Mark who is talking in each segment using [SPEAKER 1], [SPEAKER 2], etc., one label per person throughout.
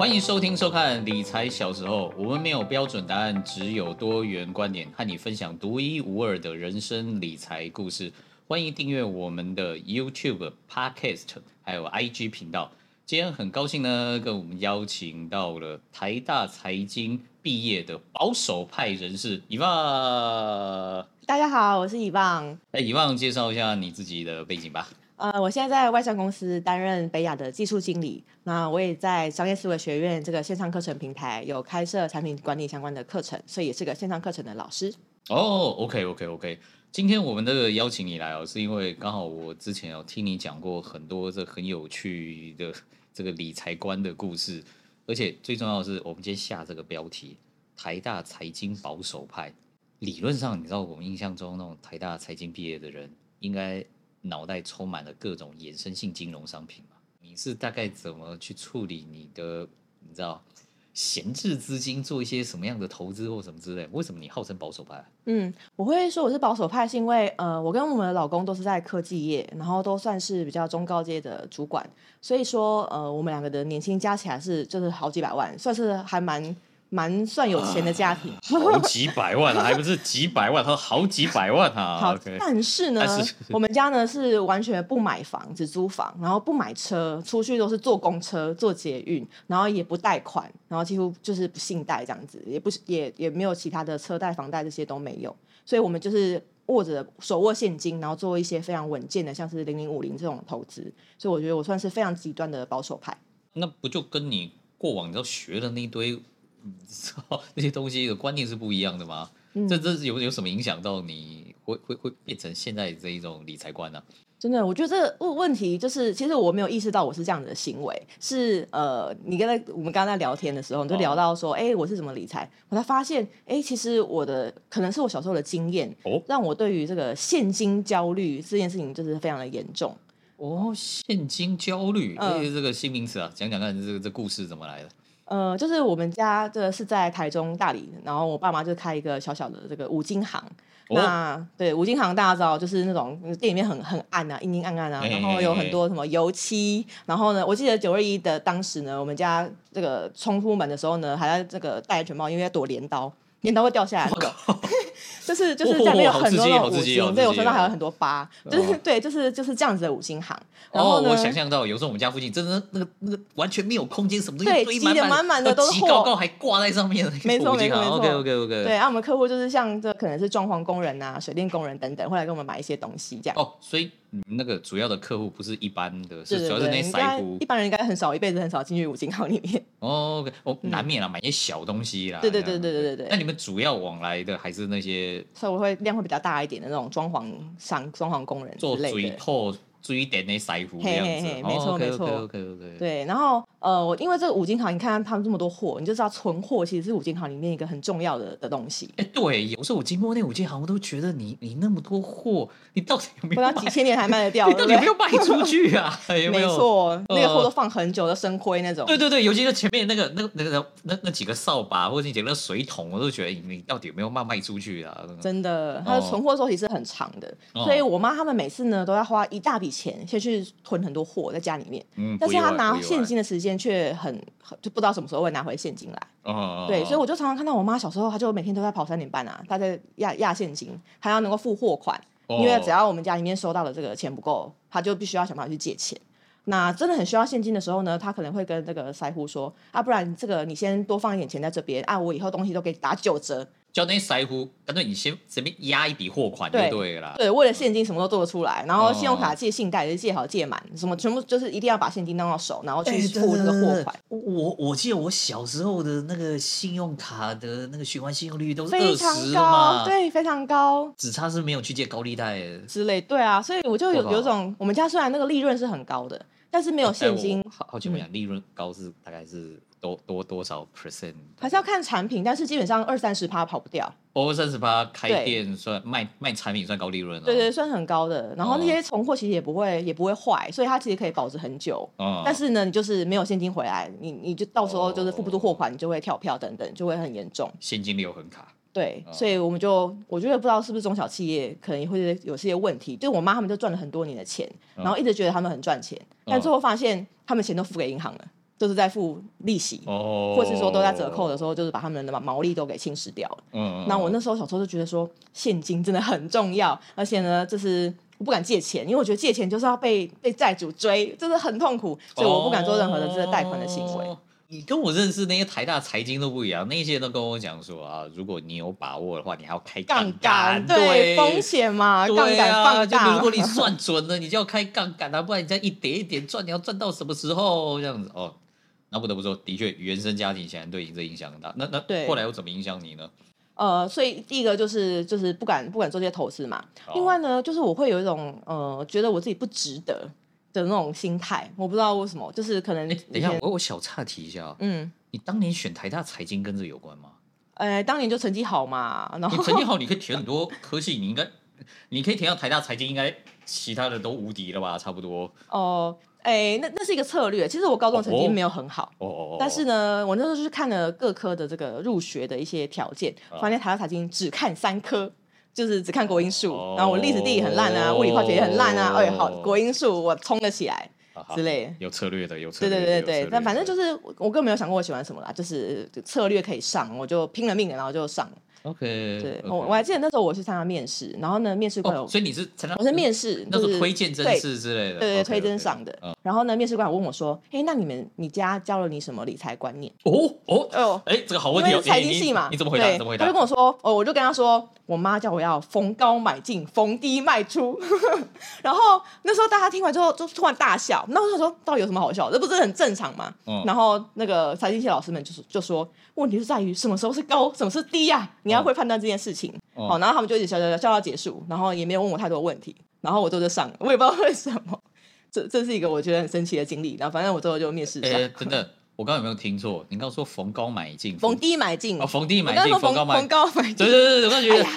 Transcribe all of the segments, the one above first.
[SPEAKER 1] 欢迎收听收看理财小时候，我们没有标准答案，只有多元观点，和你分享独一无二的人生理财故事。欢迎订阅我们的 YouTube、Podcast，还有 IG 频道。今天很高兴呢，跟我们邀请到了台大财经毕业的保守派人士以望。
[SPEAKER 2] 大家好，我是以望。
[SPEAKER 1] 哎，以望，介绍一下你自己的背景吧。
[SPEAKER 2] 呃，我现在在外商公司担任北亚的技术经理。那我也在商业思维学院这个线上课程平台有开设产品管理相关的课程，所以也是个线上课程的老师。
[SPEAKER 1] 哦，OK，OK，OK。今天我们这个邀请你来哦，是因为刚好我之前有听你讲过很多这很有趣的这个理财观的故事，而且最重要的是，我们今天下这个标题“台大财经保守派”。理论上，你知道我们印象中那种台大财经毕业的人应该。脑袋充满了各种衍生性金融商品嘛？你是大概怎么去处理你的，你知道闲置资金，做一些什么样的投资或什么之类？为什么你号称保守派？
[SPEAKER 2] 嗯，我会说我是保守派，是因为呃，我跟我们的老公都是在科技业，然后都算是比较中高阶的主管，所以说呃，我们两个的年薪加起来是就是好几百万，算是还蛮。蛮算有钱的家庭，
[SPEAKER 1] 啊、好几百万啊，还不是几百万，他说好几百万啊。
[SPEAKER 2] 好
[SPEAKER 1] ，okay、
[SPEAKER 2] 但是呢，我们家呢是完全不买房，只租房，然后不买车，出去都是坐公车、坐捷运，然后也不贷款，然后几乎就是不信贷这样子，也不也也没有其他的车贷、房贷这些都没有，所以我们就是握着手握现金，然后做一些非常稳健的，像是零零五零这种投资，所以我觉得我算是非常极端的保守派。
[SPEAKER 1] 那不就跟你过往你都学的那一堆？你知道那些东西的观念是不一样的吗？嗯、这这有有什么影响到你会会会变成现在这一种理财观呢、啊？
[SPEAKER 2] 真的，我觉得这个问题就是，其实我没有意识到我是这样的行为。是呃，你刚才我们刚刚在聊天的时候，你就聊到说，哎、哦，我是怎么理财？我才发现，哎，其实我的可能是我小时候的经验，哦，让我对于这个现金焦虑这件事情就是非常的严重。
[SPEAKER 1] 哦，现金焦虑，这、嗯、这个新名词啊，讲讲看，这个这故事怎么来的？
[SPEAKER 2] 呃，就是我们家这是在台中大理，然后我爸妈就开一个小小的这个五金行。哦、那对五金行大家知道，就是那种店里面很很暗啊，阴阴暗暗啊，然后有很多什么油漆。然后呢，我记得九二一的当时呢，我们家这个冲出门的时候呢，还在这个戴安全帽，因为要躲镰刀。镰刀会掉下来，就是就是下面有很多那种五金，对我身上还有很多疤，就是对，就是就是这样子的五金行。然后
[SPEAKER 1] 我想象到有时候我们家附近真的那个那个完全没有空间，什么东
[SPEAKER 2] 西堆满满满的都是货，
[SPEAKER 1] 高高还挂在上面的，
[SPEAKER 2] 没错没错没错。
[SPEAKER 1] OK OK OK。
[SPEAKER 2] 对，然后我们客户就是像这可能是装潢工人呐、水电工人等等，会来给我们买一些东西这样。
[SPEAKER 1] 哦，所以。那个主要的客户不是一般的，是主要是那些财富。
[SPEAKER 2] 一般人应该很少，一辈子很少进去五金行里面。
[SPEAKER 1] 哦，哦，难免啊，买一些小东西啦。
[SPEAKER 2] 对对对对对对对。
[SPEAKER 1] 那你们主要往来的还是那些？
[SPEAKER 2] 稍微会量会比较大一点的那种装潢商、装潢工人之类的。
[SPEAKER 1] 注意点那财富，
[SPEAKER 2] 嘿嘿嘿，没错没错
[SPEAKER 1] ，OK OK OK。
[SPEAKER 2] 对，然后呃，我因为这个五金行，你看他们这么多货，你就知道存货其实是五金行里面一个很重要的的东西。
[SPEAKER 1] 哎，对，有时候我经过那五金行，我都觉得你你那么多货，你到底有没有？
[SPEAKER 2] 不知道几千年还卖得掉，
[SPEAKER 1] 你到底有没有卖出去啊？有没有？
[SPEAKER 2] 没错，那个货都放很久，都生灰那种。
[SPEAKER 1] 对对对，尤其是前面那个那个那个那那几个扫把，或者你捡那个水桶，我都觉得你到底有没有卖卖出去啊？
[SPEAKER 2] 真的，它的存货周期是很长的，所以我妈他们每次呢都要花一大笔钱先去。囤很多货在家里面，嗯、但是他拿现金的时间却很，很就不知道什么时候会拿回现金来。哦、对，所以我就常常看到我妈小时候，她就每天都在跑三点半啊，她在压压现金，她要能够付货款，哦、因为只要我们家里面收到的这个钱不够，她就必须要想办法去借钱。那真的很需要现金的时候呢，她可能会跟这个财户说啊，不然这个你先多放一点钱在这边啊，我以后东西都给你打九折。
[SPEAKER 1] 叫那些财户，干脆你先随便压一笔货款就对了。
[SPEAKER 2] 对，为了现金什么都做得出来，然后信用卡借信贷也是借好借满，什么全部就是一定要把现金弄到手，然后去付那个货款。
[SPEAKER 1] 我我记得我小时候的那个信用卡的那个循环信用率都是
[SPEAKER 2] 非常高，对，非常高。
[SPEAKER 1] 只差是没有去借高利贷
[SPEAKER 2] 之类。对啊，所以我就有有种，我们家虽然那个利润是很高的，但是没有现金。
[SPEAKER 1] 好好奇问一下，利润高是大概是？多多多少 percent？
[SPEAKER 2] 还是要看产品，但是基本上二三十趴跑不掉。
[SPEAKER 1] 二三十趴开店算卖卖产品算高利润了。
[SPEAKER 2] 对对，算很高的。然后那些存货其实也不会也不会坏，所以它其实可以保值很久。嗯。但是呢，你就是没有现金回来，你你就到时候就是付不出货款，你就会跳票等等，就会很严重。
[SPEAKER 1] 现金流很卡。
[SPEAKER 2] 对，所以我们就我觉得不知道是不是中小企业可能会有些问题。就我妈他们就赚了很多年的钱，然后一直觉得他们很赚钱，但最后发现他们钱都付给银行了。就是在付利息，
[SPEAKER 1] 哦，
[SPEAKER 2] 或是说都在折扣的时候，就是把他们的毛利都给侵蚀掉了。嗯，那我那时候小时候就觉得说，现金真的很重要，而且呢，就是我不敢借钱，因为我觉得借钱就是要被被债主追，就是很痛苦，所以我不敢做任何的这个贷款的行为。
[SPEAKER 1] 哦你跟我认识那些台大财经都不一样，那些人都跟我讲说啊，如果你有把握的话，你还要开杠杆，
[SPEAKER 2] 对，风险嘛，杠杆放大。
[SPEAKER 1] 就如果你 算准了，你就要开杠杆啊，不然你再一点一点赚，你要赚到什么时候？这样子哦，那不得不说，的确原生家庭显然对你这影响很大。那那对后来又怎么影响你呢？
[SPEAKER 2] 呃，所以第一个就是就是不敢不敢做这些投资嘛。哦、另外呢，就是我会有一种呃，觉得我自己不值得。的那种心态，我不知道为什么，就是可能。等
[SPEAKER 1] 一下，我我小岔题一下。嗯，你当年选台大财经跟这有关吗？
[SPEAKER 2] 呃，当年就成绩好嘛，然后
[SPEAKER 1] 你成绩好，你可以填很多科系，你应该你可以填到台大财经，应该其他的都无敌了吧？差不多。
[SPEAKER 2] 哦，哎，那那是一个策略。其实我高中成绩没有很好，哦哦哦，但是呢，我那时候就是看了各科的这个入学的一些条件，发现台大财经只看三科。就是只看国英数，然后我历史地理很烂啊，物理化学也很烂啊。哎，好，国英数我冲了起来之类。
[SPEAKER 1] 有策略的，有策略。
[SPEAKER 2] 对对对对，但反正就是我根本没有想过我喜欢什么啦，就是策略可以上，我就拼了命的，然后就上了。
[SPEAKER 1] OK，
[SPEAKER 2] 对我我还记得那时候我是参加面试，然后呢面试官有，
[SPEAKER 1] 所以你是参加
[SPEAKER 2] 我是面试，
[SPEAKER 1] 那是推荐真试之类的，
[SPEAKER 2] 对对推荐上的。然后呢面试官问我说：“哎，那你们你家教了你什么理财观念？”
[SPEAKER 1] 哦哦哦，哎，这个好问题，
[SPEAKER 2] 财经系嘛，
[SPEAKER 1] 你怎么回答？怎么回答？
[SPEAKER 2] 他就跟我说：“哦，我就跟他说，我妈叫我要逢高买进，逢低卖出。”然后那时候大家听完之后就突然大笑。那我想说，到底有什么好笑？这不是很正常吗？然后那个财经系老师们就是就说。问题是在于什么时候是高，什么是低呀、啊？你要会判断这件事情。哦，好，然后他们就一直笑笑笑笑到结束，然后也没有问我太多问题，然后我就就上了，我也不知道为什么。这这是一个我觉得很神奇的经历。然后反正我最后就面试上。哎，真的。
[SPEAKER 1] 我刚刚有没有听错？你刚刚说逢高买进，
[SPEAKER 2] 逢低买进
[SPEAKER 1] 哦，逢低买进，逢高买，
[SPEAKER 2] 逢高买进。
[SPEAKER 1] 对对对，我刚觉得，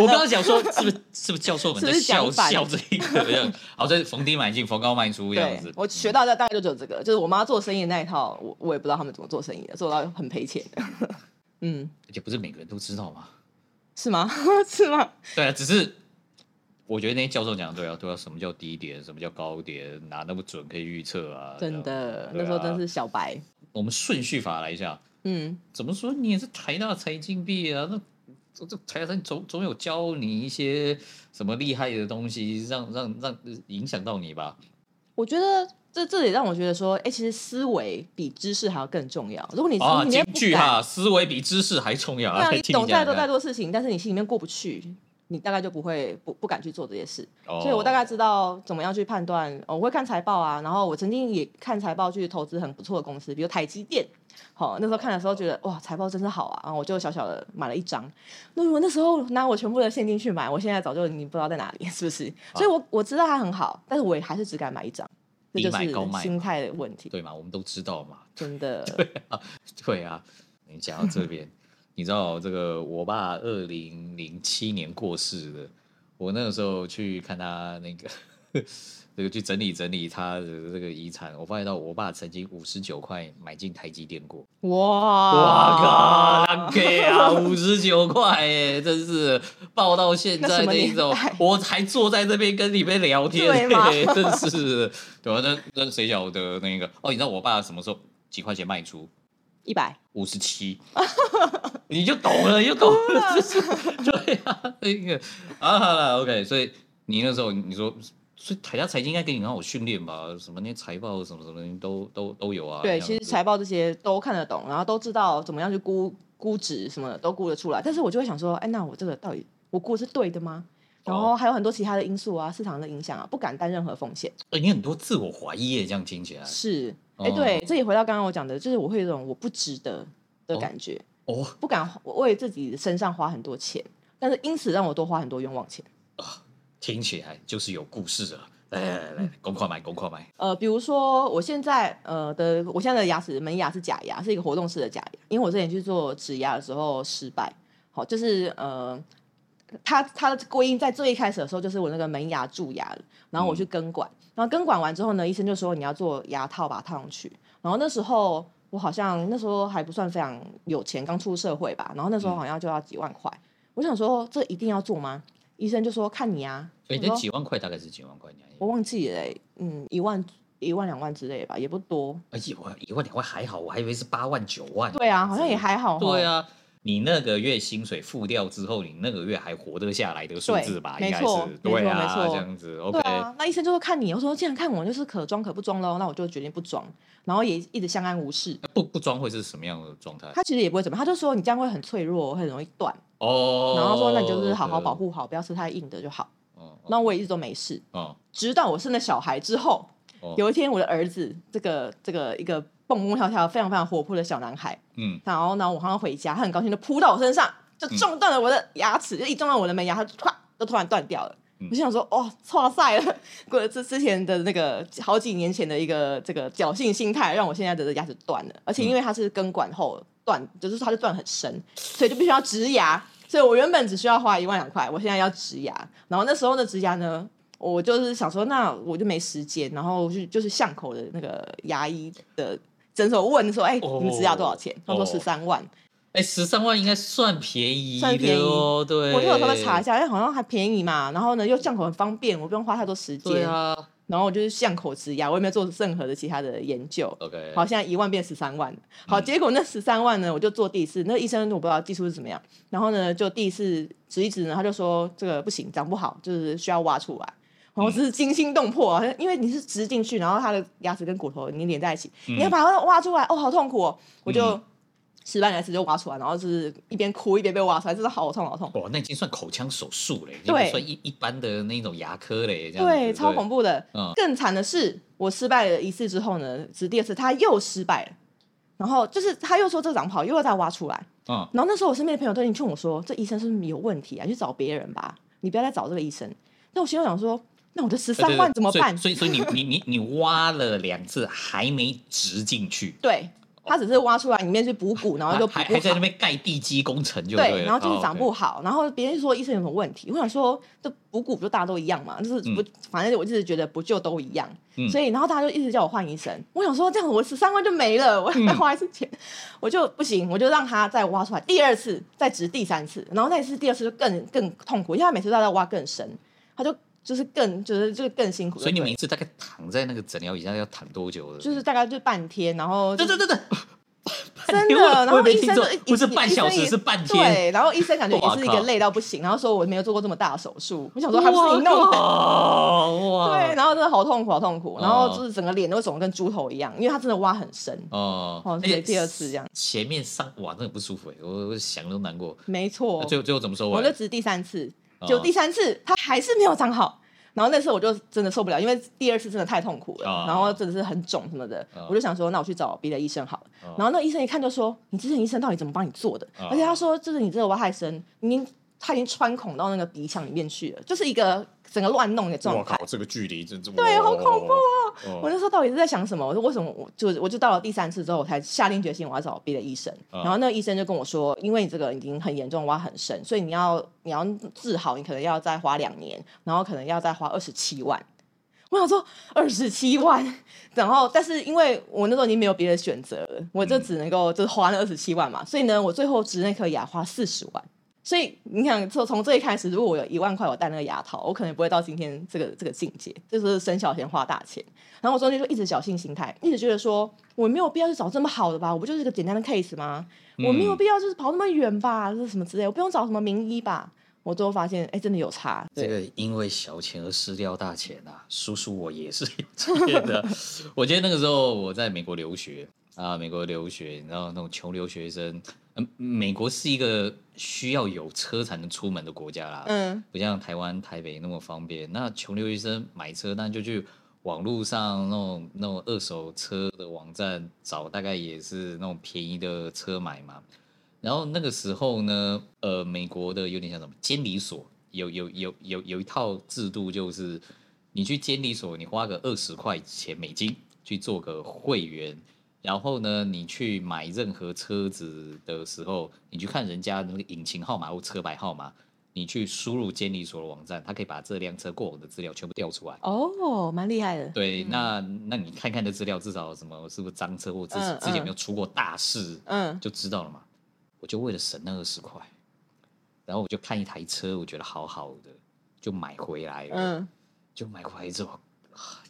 [SPEAKER 1] 我刚刚讲说是不是 是不是教授们在笑笑这一个样？好，这逢低买进，逢高卖出这样子。
[SPEAKER 2] 我学到的大概就只有这个，就是我妈做生意的那一套，我我也不知道他们怎么做生意的，做到很赔钱的。嗯，
[SPEAKER 1] 而且不是每个人都知道吗？
[SPEAKER 2] 是吗？是吗？
[SPEAKER 1] 对啊，只是。我觉得那些教授讲的对啊，对啊，什么叫低点，什么叫高点，哪那么准可以预测啊？
[SPEAKER 2] 真的，那时候真是小白。
[SPEAKER 1] 我们顺序法来一下，嗯，怎么说你也是台大财经毕业啊？那这这台大财总总有教你一些什么厉害的东西，让让让影响到你吧？
[SPEAKER 2] 我觉得这这也让我觉得说，哎，其实思维比知识还要更重要。如果你
[SPEAKER 1] 啊，京剧哈，思维比知识还重要啊！
[SPEAKER 2] 你懂再多再多事情，但是你心里面过不去。你大概就不会不不敢去做这些事，oh. 所以我大概知道怎么样去判断。我会看财报啊，然后我曾经也看财报去投资很不错的公司，比如台积电。好，那时候看的时候觉得哇，财报真是好啊，然后我就小小的买了一张。那如果那时候拿我全部的现金去买，我现在早就你不知道在哪里，是不是？Oh. 所以我我知道它很好，但是我也还是只敢买一张，这就是心态的问题，
[SPEAKER 1] 对嘛？我们都知道嘛，
[SPEAKER 2] 真的。
[SPEAKER 1] 对啊，对啊，你讲到这边。你知道这个，我爸二零零七年过世的，我那个时候去看他那个，这个去整理整理他的这个遗产，我发现到我爸曾经五十九块买进台积电过。
[SPEAKER 2] 哇！
[SPEAKER 1] 哇靠！给啊，五十九块耶，真是抱到现在那一种，我还坐在这边跟你们聊天？真是，对吧？那那谁晓得那个？哦，你知道我爸什么时候几块钱卖出？
[SPEAKER 2] 一百
[SPEAKER 1] 五十七，你就懂了，你就懂了，就是对啊，那个啊，好了，OK，所以你那时候你说，所以台大财经应该给你很好训练吧？什么那些财报什么什么都都都有啊。
[SPEAKER 2] 对，其实财报这些都看得懂，然后都知道怎么样去估估值什么的都估得出来。但是我就会想说，哎，那我这个到底我估是对的吗？然后还有很多其他的因素啊，市场的影响啊，不敢担任何风险。
[SPEAKER 1] 哎，你很多自我怀疑耶，这样听起来
[SPEAKER 2] 是。哎，对，这也回到刚刚我讲的，就是我会有一种我不值得的感觉，哦，不敢为自己身上花很多钱，但是因此让我多花很多冤枉钱。
[SPEAKER 1] 啊，听起来就是有故事啊！来来来来，公筷买，公筷买。
[SPEAKER 2] 呃，比如说我现在呃的，我现在的牙齿门牙是假牙，是一个活动式的假牙，因为我之前去做植牙的时候失败，好，就是呃。它它的归因在最一开始的时候，就是我那个门牙蛀牙了，然后我去根管，嗯、然后根管完之后呢，医生就说你要做牙套把它套上去。然后那时候我好像那时候还不算非常有钱，刚出社会吧。然后那时候好像就要几万块。嗯、我想说这一定要做吗？医生就说看你啊。
[SPEAKER 1] 那几万块大概是几万块？
[SPEAKER 2] 我忘记了、欸，嗯，一万一万两万之类吧，也不多。
[SPEAKER 1] 哎，一万一万两万还好，我还以为是八万九万。
[SPEAKER 2] 对啊，好像也还好。
[SPEAKER 1] 对啊。你那个月薪水付掉之后，你那个月还活得下来的数字吧？应该是对啊，这样子。OK，
[SPEAKER 2] 那医生就会看你，我说既然看我就是可装可不装喽，那我就决定不装，然后也一直相安无事。
[SPEAKER 1] 不不装会是什么样的状态？
[SPEAKER 2] 他其实也不会怎么，他就说你这样会很脆弱，会很容易断。哦。然后说那你就是好好保护好，不要吃太硬的就好。哦。那我也一直都没事。哦。直到我生了小孩之后，有一天我的儿子这个这个一个。蹦蹦跳跳，非常非常活泼的小男孩。嗯，然后呢，我刚刚回家，他很高兴的扑到我身上，就撞断了我的牙齿，嗯、就一撞到我的门牙，他唰就突然断掉了。嗯、我就想说，哦，挫赛了，过了这之前的那个好几年前的一个这个侥幸心态，让我现在的牙齿断了。而且因为它是根管后断，就是它就断很深，所以就必须要植牙。所以我原本只需要花一万两块，我现在要植牙。然后那时候的植牙呢，我就是想说，那我就没时间，然后就就是巷口的那个牙医的。诊所问说：“哎、欸，你们植牙多少钱？”他说：“十三万。”
[SPEAKER 1] 哎，十三万应该算便宜，
[SPEAKER 2] 算便宜
[SPEAKER 1] 哦。对，
[SPEAKER 2] 我就有稍微查一下，哎，好像还便宜嘛。然后呢，又巷口很方便，我不用花太多时间。对啊。然后我就是巷口植牙，我也没有做任何的其他的研究。OK。好，现在一万变十三万。好，结果那十三万呢，我就做第一次。那医生我不知道技术是怎么样。然后呢，就第一次植一植呢，他就说这个不行，长不好，就是需要挖出来。然后是惊心动魄啊，因为你是植进去，然后他的牙齿跟骨头你连在一起，嗯、你要把它挖出来，哦，好痛苦哦！我就失败两次就挖出来，然后就是一边哭一边被挖出来，真的好痛好痛。
[SPEAKER 1] 哇，那已经算口腔手术嘞，对，算一一般的那种牙科嘞，这样
[SPEAKER 2] 对，超恐怖的。嗯、更惨的是，我失败了一次之后呢，是第二次他又失败了，然后就是他又说这个长不好，又要再挖出来。嗯，然后那时候我身边的朋友都已经劝我说，这医生是不是有问题啊？你去找别人吧，你不要再找这个医生。那我心里想说。那我的十三万怎么办？
[SPEAKER 1] 所以，所以，你，你，你，你挖了两次还没植进去。
[SPEAKER 2] 对，他只是挖出来，里面是补骨，然后就
[SPEAKER 1] 还还在那边盖地基工程就对，
[SPEAKER 2] 对，然后就是长不好，然后别人就说医生有什么问题？我想说，这补骨不就大家都一样嘛？就是不，反正我一直觉得不就都一样。所以，然后大家就一直叫我换医生。我想说，这样我十三万就没了，我要再花一次钱，我就不行，我就让他再挖出来，第二次再植第三次，然后那一次第二次就更更痛苦，因为他每次都要挖更深，他就。就是更，就是就是更辛苦。
[SPEAKER 1] 所以你每次大概躺在那个诊疗椅上要躺多久的？
[SPEAKER 2] 就是大概就半天，然后
[SPEAKER 1] 对对对对，
[SPEAKER 2] 真的。然后医生
[SPEAKER 1] 不是半小时，是半天。
[SPEAKER 2] 对，然后医生感觉也是一个累到不行，然后说我没有做过这么大的手术。我想说他不是你弄的。哇！对，然后真的好痛苦，好痛苦。然后就是整个脸都肿得跟猪头一样，因为他真的挖很深。哦。哦，对，第二次这样。
[SPEAKER 1] 前面上哇，真的不舒服，我我想都难过。
[SPEAKER 2] 没错。
[SPEAKER 1] 最后最后怎么说？
[SPEAKER 2] 我就植第三次。就第三次，他还是没有长好，然后那次我就真的受不了，因为第二次真的太痛苦了，然后真的是很肿什么的，我就想说，那我去找别的医生好了。然后那医生一看就说：“你之前医生到底怎么帮你做的？”而且他说：“就是你这个挖太深，你。”他已经穿孔到那个鼻腔里面去了，就是一个整个乱弄的状态。我
[SPEAKER 1] 靠，这个距离真
[SPEAKER 2] 对，好恐怖哦！哦我那时候到底是在想什么？我说为什么我就我就到了第三次之后，我才下定决心我要找别的医生。嗯、然后那个医生就跟我说，因为你这个已经很严重，挖很深，所以你要你要治好，你可能要再花两年，然后可能要再花二十七万。我想说二十七万，然后但是因为我那时候已经没有别的选择了，我就只能够就是花那二十七万嘛，所以呢，我最后植那颗牙花四十万。所以你想，从从这一开始，如果我有一万块，我戴那个牙套，我可能不会到今天这个这个境界，就是省小钱花大钱。然后我中间就一直侥幸心态，一直觉得说我没有必要去找这么好的吧，我不就是一个简单的 case 吗？我没有必要就是跑那么远吧，这是什么之类，我不用找什么名医吧。我最后发现，哎，真的有差。
[SPEAKER 1] 这个因为小钱而失掉大钱啊，叔叔我也是有的。我记得那个时候我在美国留学啊，美国留学，然后那种穷留学生。嗯，美国是一个需要有车才能出门的国家啦，嗯，不像台湾台北那么方便。那穷留学生买车，那就去网络上那种那种二手车的网站找，大概也是那种便宜的车买嘛。然后那个时候呢，呃，美国的有点像什么监理所，有有有有有一套制度，就是你去监理所，你花个二十块钱美金去做个会员。然后呢，你去买任何车子的时候，你去看人家那个引擎号码或车牌号码，你去输入监理所的网站，它可以把这辆车过往的资料全部调出来。
[SPEAKER 2] 哦，蛮厉害的。
[SPEAKER 1] 对，嗯、那那你看看这资料，至少什么是不是脏车或之前、嗯嗯、之前没有出过大事，嗯，就知道了嘛。我就为了省那二十块，然后我就看一台车，我觉得好好的，就买回来了。嗯，就买回来之后。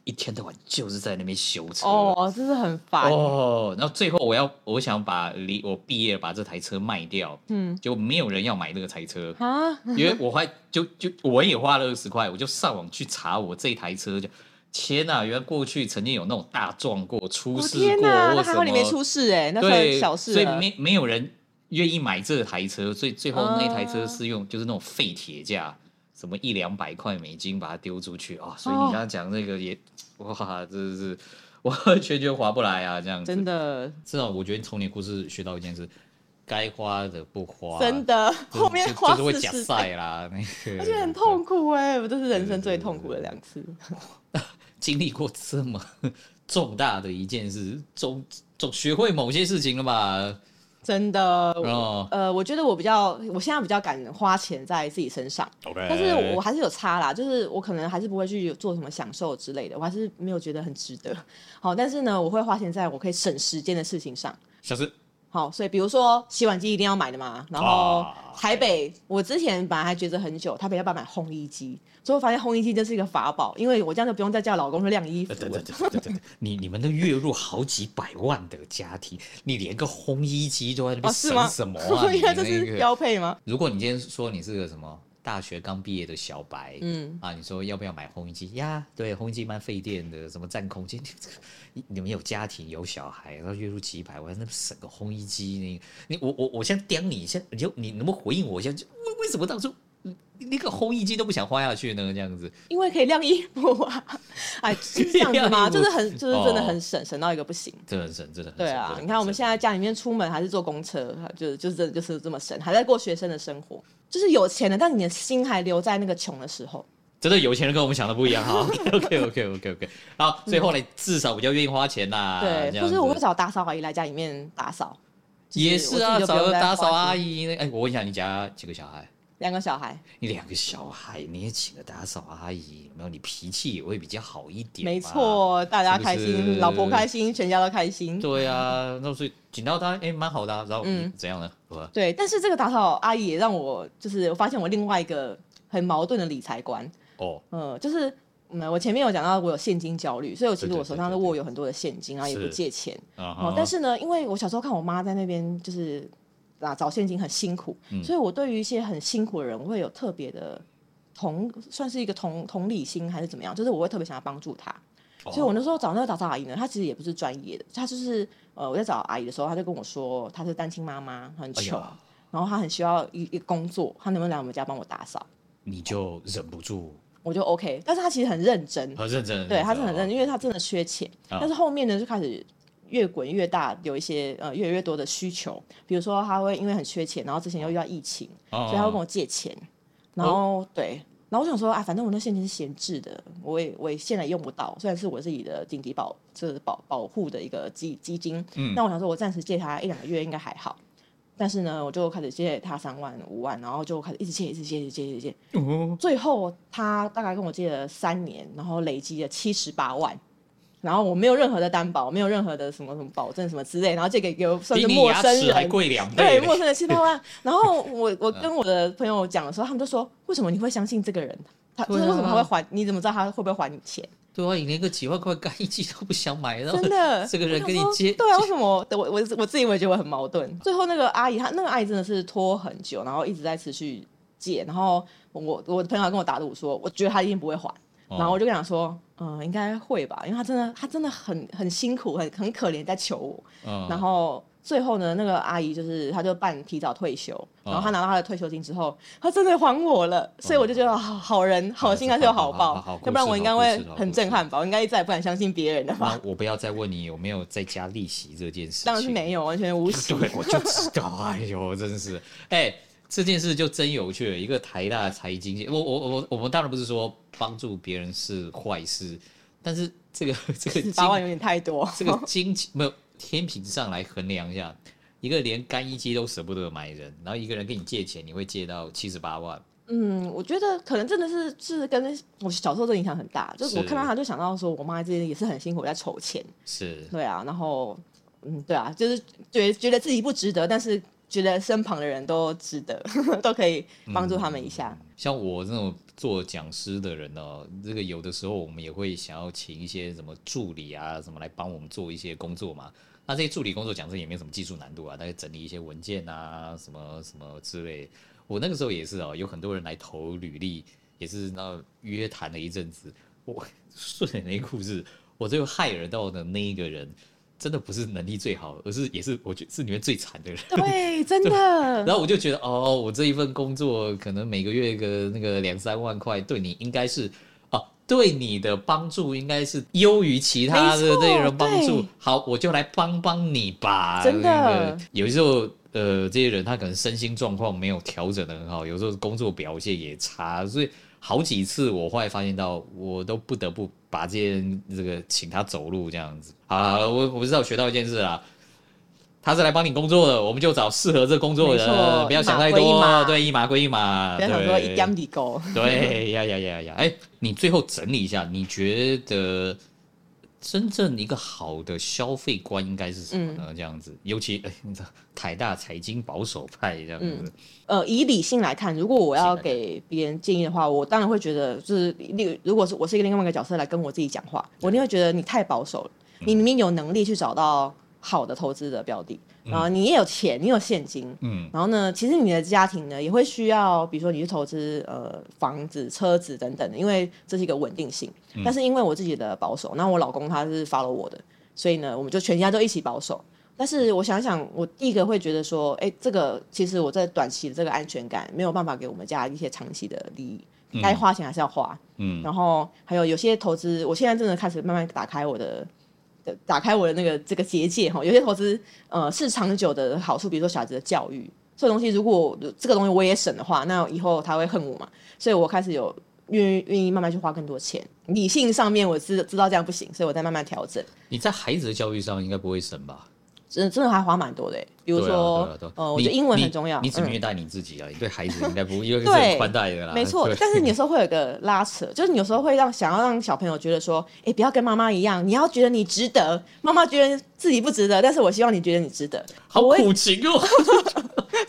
[SPEAKER 1] 一天到晚就是在那边修车，
[SPEAKER 2] 哦，真是很烦。
[SPEAKER 1] 哦。然后最后我要我想把离我毕业把这台车卖掉，嗯，就没有人要买那个台车。啊，因为我还就就我也花了二十块，我就上网去查我这台车就。天呐，原来过去曾经有那种大撞过、出事过，
[SPEAKER 2] 那还好你没出事哎，那算小事。
[SPEAKER 1] 所以没没有人愿意买这台车，所以最后那台车是用就是那种废铁价，什么一两百块美金把它丢出去啊。所以你刚刚讲那个也哇，真的是完 全全划不来啊，这样子。
[SPEAKER 2] 真的，
[SPEAKER 1] 至少我觉得从你故事学到一件事，该花的不花，
[SPEAKER 2] 真的后面花
[SPEAKER 1] 就是会假赛啦，那个
[SPEAKER 2] 而且很痛苦哎，我这是人生最痛苦的两次。
[SPEAKER 1] 经历过这么重大的一件事，总总学会某些事情了吧？
[SPEAKER 2] 真的，哦、呃，我觉得我比较，我现在比较敢花钱在自己身上。但是我还是有差啦，就是我可能还是不会去做什么享受之类的，我还是没有觉得很值得。好，但是呢，我会花钱在我可以省时间的事情上。好，所以比如说洗碗机一定要买的嘛，然后台北，我之前本来还觉得很久，台北要不要买烘衣机？最后发现烘衣机真是一个法宝，因为我这样就不用再叫老公去晾衣服。
[SPEAKER 1] 等等等等等，你你们都月入好几百万的家庭，你连个烘衣机都在那边省什么啊？
[SPEAKER 2] 应该这是标配吗？
[SPEAKER 1] 如果你今天说你是个什么？大学刚毕业的小白，嗯啊，你说要不要买烘衣机呀？对，烘衣机蛮费电的，什么占空间？你你们有家庭有小孩，然后月入几百万，那省个烘衣机，你你我我我先刁你一下，你就你能不能回应我一下？为为什么当初那个烘衣机都不想花下去呢？这样子，
[SPEAKER 2] 因为可以晾衣服啊！哎，是这样子吗？就是很就是真的很省，省到一个不行，
[SPEAKER 1] 真的很省，真的
[SPEAKER 2] 很省。对啊，你看我们现在家里面出门还是坐公车，就就是真的就是这么省，还在过学生的生活。就是有钱的，但你的心还留在那个穷的时候。
[SPEAKER 1] 真的有钱人跟我们想的不一样哈。OK OK OK OK。好，所以后来，至少比较愿意花钱啦。
[SPEAKER 2] 对，就是我会找打扫阿姨来家里面打扫。
[SPEAKER 1] 也是啊，找打扫阿姨。哎，我问一下，你家几个小孩？
[SPEAKER 2] 两个小孩。
[SPEAKER 1] 你两个小孩，你也请个打扫阿姨，没有？你脾气也会比较好一点。
[SPEAKER 2] 没错，大家开心，老婆开心，全家都开心。
[SPEAKER 1] 对啊，那所以请到他，哎，蛮好的。然后怎样呢？
[SPEAKER 2] 对，但是这个打扫阿姨也让我就是我发现我另外一个很矛盾的理财观哦，嗯，就是嗯，我前面有讲到我有现金焦虑，所以我其实我手上都握有很多的现金，然后也不借钱啊。但是呢，因为我小时候看我妈在那边就是。啊，找现金很辛苦，嗯、所以我对于一些很辛苦的人，我会有特别的同，算是一个同同理心还是怎么样？就是我会特别想要帮助他。哦、所以我那时候找那个打扫阿姨呢，她其实也不是专业的，她就是呃，我在找阿姨的时候，她就跟我说，她是单亲妈妈，很穷，哎、然后她很需要一一工作，她能不能来我们家帮我打扫？
[SPEAKER 1] 你就忍不住，
[SPEAKER 2] 我就 OK，但是她其实很认真，
[SPEAKER 1] 很认真，
[SPEAKER 2] 对，她是很认真，因为她真的缺钱，哦、但是后面呢就开始。越滚越大，有一些呃越来越多的需求，比如说他会因为很缺钱，然后之前又遇到疫情，哦、所以他会跟我借钱，然后、哦、对，然后我想说啊，反正我那现金是闲置的，我也我也现在用不到，虽然是我自己的紧急保就是保保护的一个基基金，嗯，那我想说我暂时借他一两个月应该还好，但是呢，我就开始借他三万五万，然后就开始一直借一直借一直借一直借，哦、最后他大概跟我借了三年，然后累积了七十八万。然后我没有任何的担保，没有任何的什么什么保证什么之类，然后借给给我算是陌生人，
[SPEAKER 1] 还贵两倍，
[SPEAKER 2] 对，陌生的七八万。然后我 我跟我的朋友讲的时候，他们就说：为什么你会相信这个人？他就是为什么他会还？你怎么知道他会不会还你钱？
[SPEAKER 1] 对啊，你连个几万块干衣机都不想买，
[SPEAKER 2] 真的，
[SPEAKER 1] 这个人跟你借，
[SPEAKER 2] 对啊，为什么？我我我自己我也觉得我很矛盾。最后那个阿姨，她那个阿姨真的是拖很久，然后一直在持续借。然后我我的朋友还跟我打赌说，我觉得他一定不会还。然后我就跟他说，嗯，应该会吧，因为他真的，他真的很很辛苦，很很可怜，在求我。嗯。然后最后呢，那个阿姨就是，他就办提早退休，然后他拿到他的退休金之后，他真的还我了，所以我就觉得好好人好心还是有好报，要不然我应该会很震撼吧，我应该再也不敢相信别人了吧。
[SPEAKER 1] 我不要再问你有没有在加利息这件事。
[SPEAKER 2] 当然是没有，完全无 息。
[SPEAKER 1] 对，我就知道，哎呦，真是，哎。这件事就真有趣了，一个台大财经，我我我我们当然不是说帮助别人是坏事，但是这个这个
[SPEAKER 2] 八万有点太多，
[SPEAKER 1] 这个金钱没有天平上来衡量一下，一个连干衣机都舍不得买人，然后一个人跟你借钱，你会借到七十八万。
[SPEAKER 2] 嗯，我觉得可能真的是是跟我小时候的影响很大，就是我看到他就想到说，我妈这边也是很辛苦在筹钱，
[SPEAKER 1] 是，
[SPEAKER 2] 对啊，然后嗯，对啊，就是觉觉得自己不值得，但是。觉得身旁的人都值得，都可以帮助他们一下。
[SPEAKER 1] 像我这种做讲师的人呢、哦，这个有的时候我们也会想要请一些什么助理啊，什么来帮我们做一些工作嘛。那这些助理工作讲真也没有什么技术难度啊，大概整理一些文件啊，什么什么之类。我那个时候也是哦，有很多人来投履历，也是那约谈了一阵子。我 顺着那故事，我最后害人到的那一个人。真的不是能力最好，而是也是我觉得是里面最惨的人。
[SPEAKER 2] 对，真的。
[SPEAKER 1] 然后我就觉得，哦，我这一份工作可能每个月个那个两三万块，对你应该是哦，对你的帮助应该是优于其他的这些人帮助。好，我就来帮帮你吧。
[SPEAKER 2] 真的。
[SPEAKER 1] 那个、有时候，呃，这些人他可能身心状况没有调整的很好，有时候工作表现也差，所以好几次我后来发现到，我都不得不。把这件这个请他走路这样子啊，我我不知道学到一件事啊，他是来帮你工作的，我们就找适合这工作的人，不要想太多，对，一码归一码，
[SPEAKER 2] 不要想说一点几高，
[SPEAKER 1] 对呀呀呀呀，哎，你最后整理一下，你觉得？真正一个好的消费观应该是什么呢？嗯、这样子，尤其哎，你知道台大财经保守派这样子。嗯、
[SPEAKER 2] 呃，以理性来看，如果我要给别人建议的话，我当然会觉得，就是另如果是我是一个另外一个角色来跟我自己讲话，我一定会觉得你太保守了。你明明有能力去找到好的投资的标的。然后你也有钱，你有现金，嗯，然后呢，其实你的家庭呢也会需要，比如说你去投资呃房子、车子等等的，因为这是一个稳定性。嗯、但是因为我自己的保守，那我老公他是 follow 我的，所以呢，我们就全家都一起保守。但是我想想，我第一个会觉得说，哎，这个其实我在短期的这个安全感没有办法给我们家一些长期的利益，嗯、该花钱还是要花，嗯，然后还有有些投资，我现在真的开始慢慢打开我的。打开我的那个这个结界哈，有些投资呃是长久的好处，比如说小孩子的教育这个东西，如果这个东西我也省的话，那以后他会恨我嘛，所以我开始有愿意愿意慢慢去花更多钱。理性上面我知知道这样不行，所以我在慢慢调整。
[SPEAKER 1] 你在孩子的教育上应该不会省吧？
[SPEAKER 2] 真真的还花蛮多的，比如说，呃，我觉得英文很重要。
[SPEAKER 1] 你只虐待你自己啊，你对孩子应该不会，因为是很宽待的啦。
[SPEAKER 2] 没错，但是你有时候会有一个拉扯，就是你有时候会让想要让小朋友觉得说，哎，不要跟妈妈一样，你要觉得你值得，妈妈觉得自己不值得，但是我希望你觉得你值得。
[SPEAKER 1] 好苦情哦，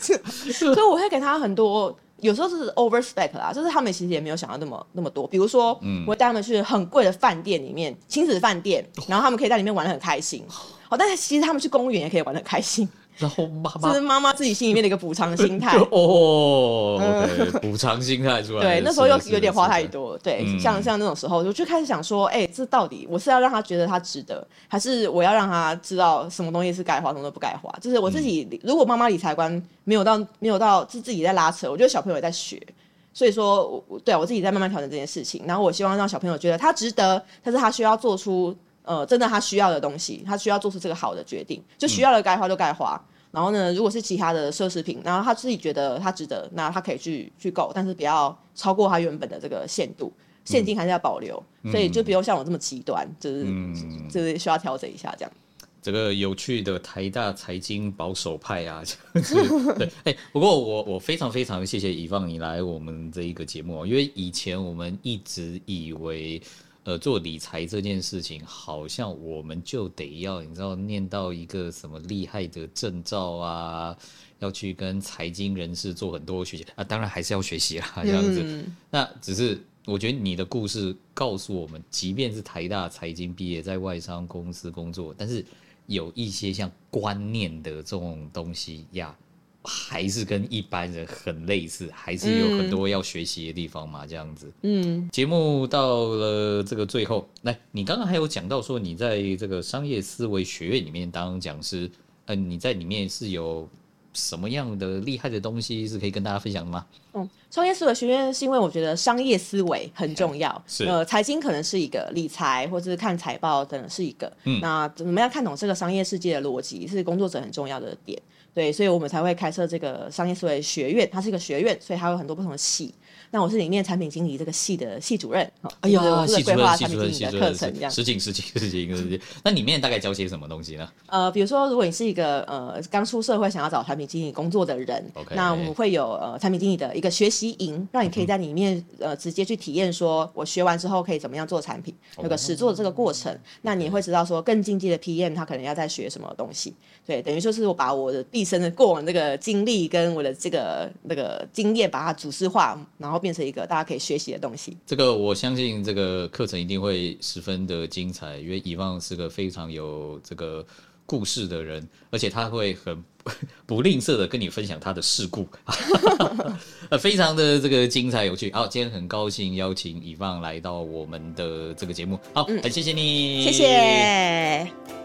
[SPEAKER 2] 所以我会给他很多，有时候是 overspec 啦，就是他们其实也没有想到那么那么多。比如说，我会带他们去很贵的饭店里面，亲子饭店，然后他们可以在里面玩的很开心。哦，但是其实他们去公园也可以玩得很开心。
[SPEAKER 1] 然后妈妈，
[SPEAKER 2] 这是妈妈自己心里面的一个补偿心态
[SPEAKER 1] 哦，补偿心态出来。
[SPEAKER 2] 对，那时候又有点花太多。对，像像那种时候，我就开始想说，哎，这到底我是要让他觉得他值得，还是我要让他知道什么东西是该花，什么都不该花？就是我自己，如果妈妈理财观没有到没有到是自己在拉扯，我觉得小朋友也在学。所以说，我对啊，我自己在慢慢调整这件事情。然后我希望让小朋友觉得他值得，但是他需要做出。呃，真的他需要的东西，他需要做出这个好的决定，就需要的该花就该花。嗯、然后呢，如果是其他的奢侈品，然后他自己觉得他值得，那他可以去去购，但是不要超过他原本的这个限度，现金还是要保留。嗯、所以就不用像我这么极端，就是、嗯、就是需要调整一下这样。
[SPEAKER 1] 这个有趣的台大财经保守派啊，就是 对，哎、欸，不过我我非常非常谢谢以放你来我们这一个节目，因为以前我们一直以为。呃，做理财这件事情，好像我们就得要，你知道，念到一个什么厉害的证照啊，要去跟财经人士做很多学习啊，当然还是要学习啦，这样子。嗯、那只是我觉得你的故事告诉我们，即便是台大财经毕业，在外商公司工作，但是有一些像观念的这种东西呀。还是跟一般人很类似，还是有很多要学习的地方嘛，这样子。嗯，节目到了这个最后，来，你刚刚还有讲到说你在这个商业思维学院里面当讲师，呃，你在里面是有什么样的厉害的东西是可以跟大家分享的吗？
[SPEAKER 2] 嗯，商业思维学院是因为我觉得商业思维很重要，是呃，财经可能是一个，理财或者是看财报等是一个，嗯，那怎么样看懂这个商业世界的逻辑是工作者很重要的点。对，所以我们才会开设这个商业思维学院，它是一个学院，所以它有很多不同的系。那我是里面产品经理这个系的系主任。
[SPEAKER 1] 哎呀，
[SPEAKER 2] 系主任，系主任，系主任，课程这样。
[SPEAKER 1] 实景，实景，实景，实景。那里面大概教些什么东西呢？
[SPEAKER 2] 呃，比如说，如果你是一个呃刚出社会想要找产品经理工作的人那我们会有呃产品经理的一个学习营，让你可以在里面呃直接去体验，说我学完之后可以怎么样做产品，有个实做的这个过程。那你会知道说更进阶的 PM 他可能要在学什么东西。对，等于说是我把我的毕生的过往这个经历跟我的这个那个经验，把它组织化，然后变成一个大家可以学习的东西。
[SPEAKER 1] 这个我相信这个课程一定会十分的精彩，因为 Yvonne 是个非常有这个故事的人，而且他会很 不吝啬的跟你分享他的事故，非常的这个精彩有趣。好，今天很高兴邀请 Yvonne 来到我们的这个节目，好，很谢谢你，
[SPEAKER 2] 谢谢。